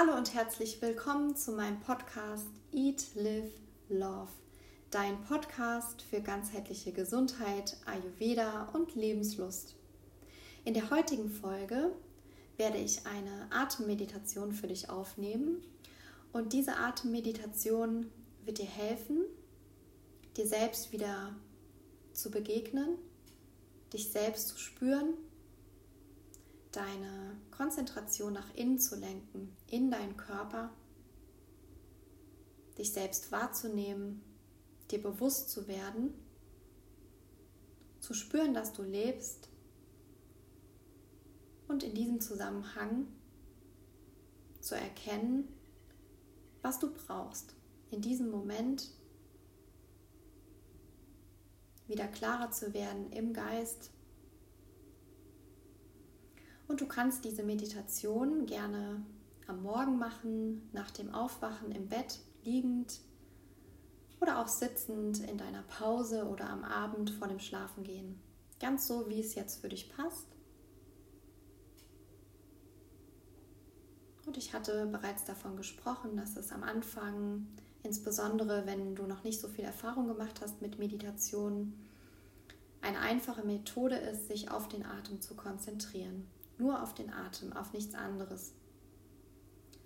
Hallo und herzlich willkommen zu meinem Podcast Eat, Live, Love. Dein Podcast für ganzheitliche Gesundheit, Ayurveda und Lebenslust. In der heutigen Folge werde ich eine Atemmeditation für dich aufnehmen. Und diese Atemmeditation wird dir helfen, dir selbst wieder zu begegnen, dich selbst zu spüren deine Konzentration nach innen zu lenken, in deinen Körper, dich selbst wahrzunehmen, dir bewusst zu werden, zu spüren, dass du lebst und in diesem Zusammenhang zu erkennen, was du brauchst, in diesem Moment wieder klarer zu werden im Geist, und du kannst diese Meditation gerne am Morgen machen, nach dem Aufwachen im Bett, liegend oder auch sitzend in deiner Pause oder am Abend vor dem Schlafengehen. Ganz so, wie es jetzt für dich passt. Und ich hatte bereits davon gesprochen, dass es am Anfang, insbesondere wenn du noch nicht so viel Erfahrung gemacht hast mit Meditation, eine einfache Methode ist, sich auf den Atem zu konzentrieren nur auf den Atem, auf nichts anderes.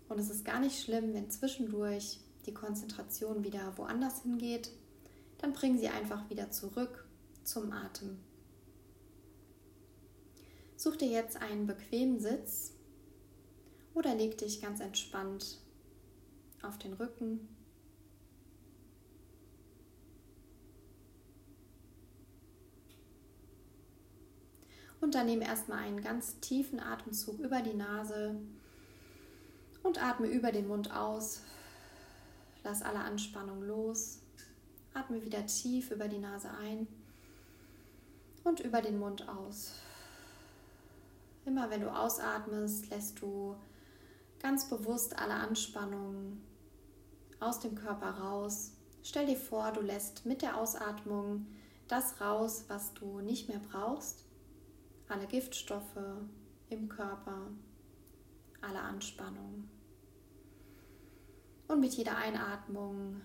Und es ist gar nicht schlimm, wenn zwischendurch die Konzentration wieder woanders hingeht, dann bring sie einfach wieder zurück zum Atem. Such dir jetzt einen bequemen Sitz oder leg dich ganz entspannt auf den Rücken Und dann nehme erstmal einen ganz tiefen Atemzug über die Nase und atme über den Mund aus. Lass alle Anspannung los. Atme wieder tief über die Nase ein und über den Mund aus. Immer wenn du ausatmest, lässt du ganz bewusst alle Anspannung aus dem Körper raus. Stell dir vor, du lässt mit der Ausatmung das raus, was du nicht mehr brauchst alle Giftstoffe im Körper, alle Anspannung. Und mit jeder Einatmung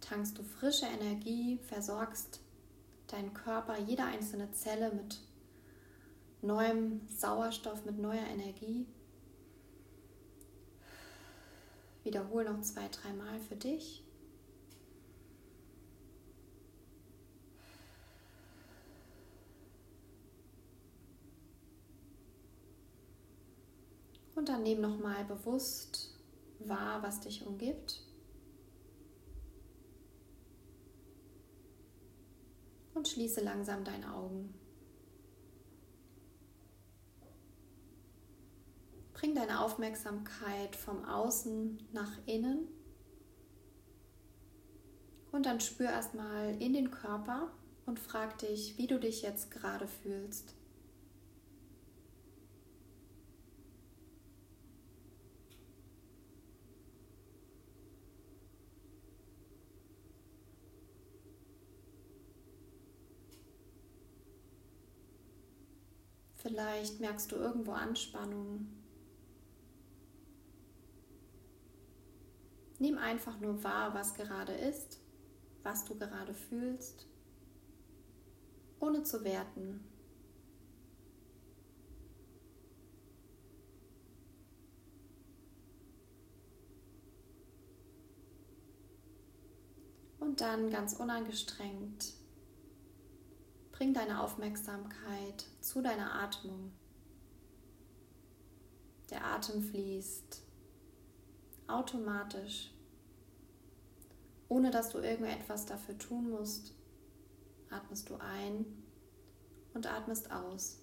tankst du frische Energie, versorgst deinen Körper, jede einzelne Zelle mit neuem Sauerstoff, mit neuer Energie. Wiederhol noch zwei, dreimal für dich. Und dann nimm nochmal bewusst wahr, was dich umgibt. Und schließe langsam deine Augen. Bring deine Aufmerksamkeit vom Außen nach innen. Und dann spür erstmal in den Körper und frag dich, wie du dich jetzt gerade fühlst. Vielleicht merkst du irgendwo Anspannung. Nimm einfach nur wahr, was gerade ist, was du gerade fühlst, ohne zu werten. Und dann ganz unangestrengt Bring deine Aufmerksamkeit zu deiner Atmung. Der Atem fließt automatisch, ohne dass du irgendetwas dafür tun musst. Atmest du ein und atmest aus.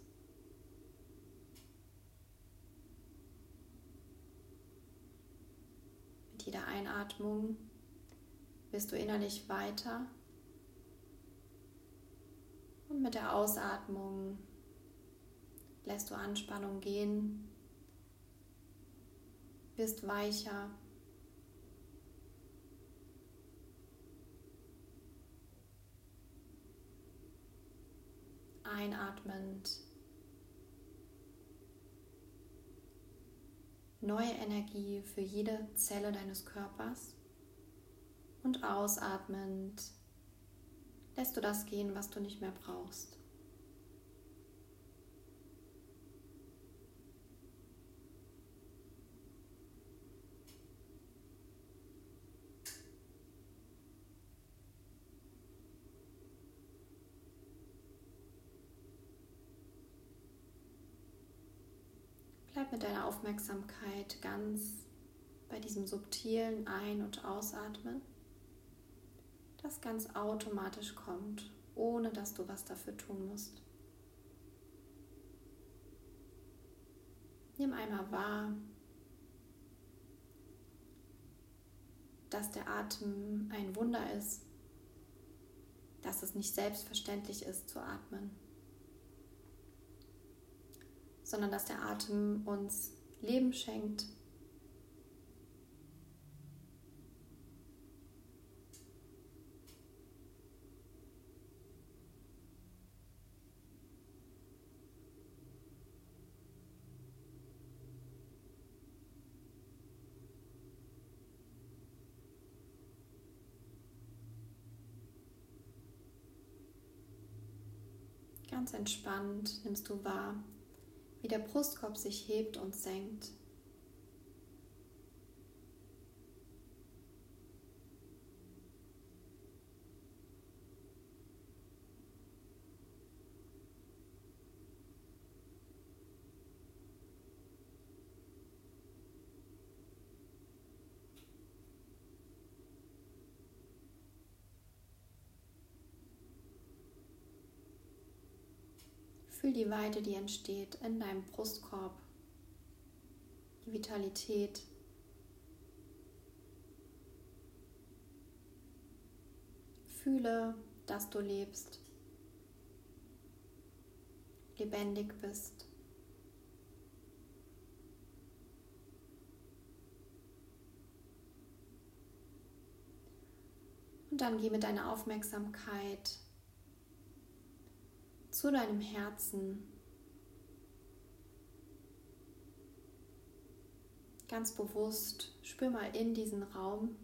Mit jeder Einatmung wirst du innerlich weiter und mit der Ausatmung lässt du Anspannung gehen, wirst weicher. Einatmend neue Energie für jede Zelle deines Körpers. Und ausatmend lässt du das gehen, was du nicht mehr brauchst. Bleib mit deiner Aufmerksamkeit ganz bei diesem subtilen Ein- und Ausatmen, das ganz automatisch kommt, ohne dass du was dafür tun musst. Nimm einmal wahr, dass der Atem ein Wunder ist, dass es nicht selbstverständlich ist zu atmen sondern dass der Atem uns Leben schenkt. Ganz entspannt nimmst du wahr, wie der Brustkorb sich hebt und senkt. Fühl die Weite, die entsteht in deinem Brustkorb, die Vitalität. Fühle, dass du lebst, lebendig bist. Und dann geh mit deiner Aufmerksamkeit zu deinem Herzen. Ganz bewusst spür mal in diesen Raum,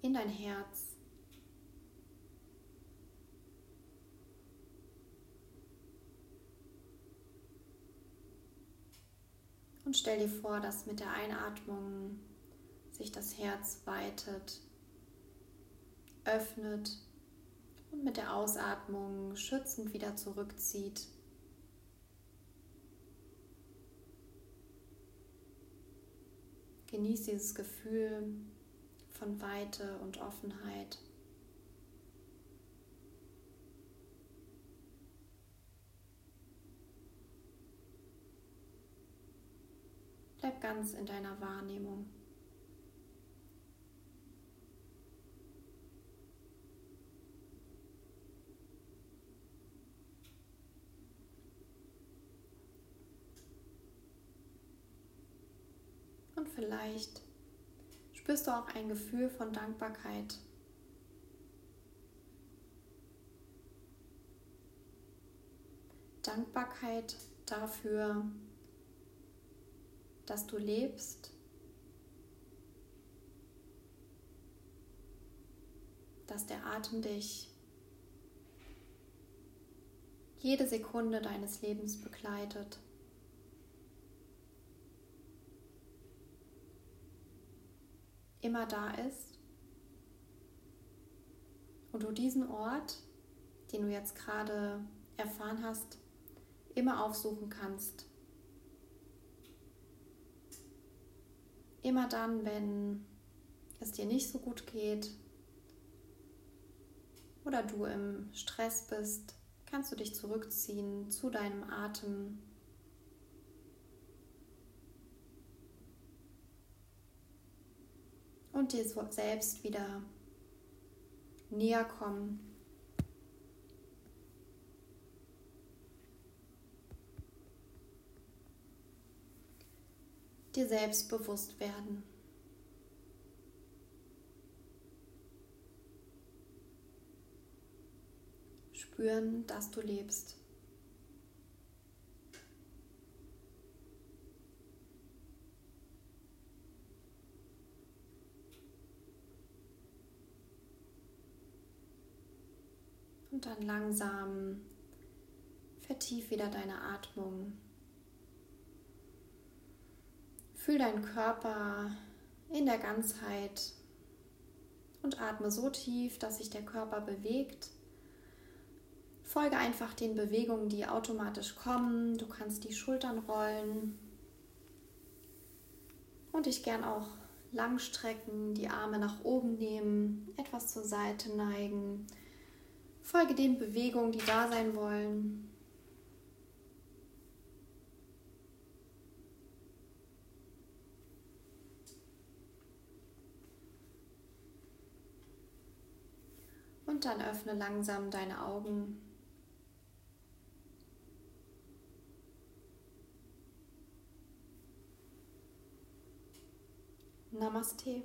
in dein Herz. Und stell dir vor, dass mit der Einatmung sich das Herz weitet, öffnet und mit der Ausatmung schützend wieder zurückzieht. Genieß dieses Gefühl von Weite und Offenheit. Bleib ganz in deiner Wahrnehmung. Vielleicht spürst du auch ein Gefühl von Dankbarkeit. Dankbarkeit dafür, dass du lebst, dass der Atem dich jede Sekunde deines Lebens begleitet. Immer da ist und du diesen Ort, den du jetzt gerade erfahren hast, immer aufsuchen kannst. Immer dann, wenn es dir nicht so gut geht oder du im Stress bist, kannst du dich zurückziehen zu deinem Atem und dir selbst wieder näher kommen. Dir selbst bewusst werden. Spüren, dass du lebst. Und dann langsam vertief wieder deine Atmung. Fühl deinen Körper in der Ganzheit und atme so tief, dass sich der Körper bewegt. Folge einfach den Bewegungen, die automatisch kommen. Du kannst die Schultern rollen und dich gern auch lang strecken, die Arme nach oben nehmen, etwas zur Seite neigen. Folge den Bewegungen, die da sein wollen. Und dann öffne langsam deine Augen. Namaste.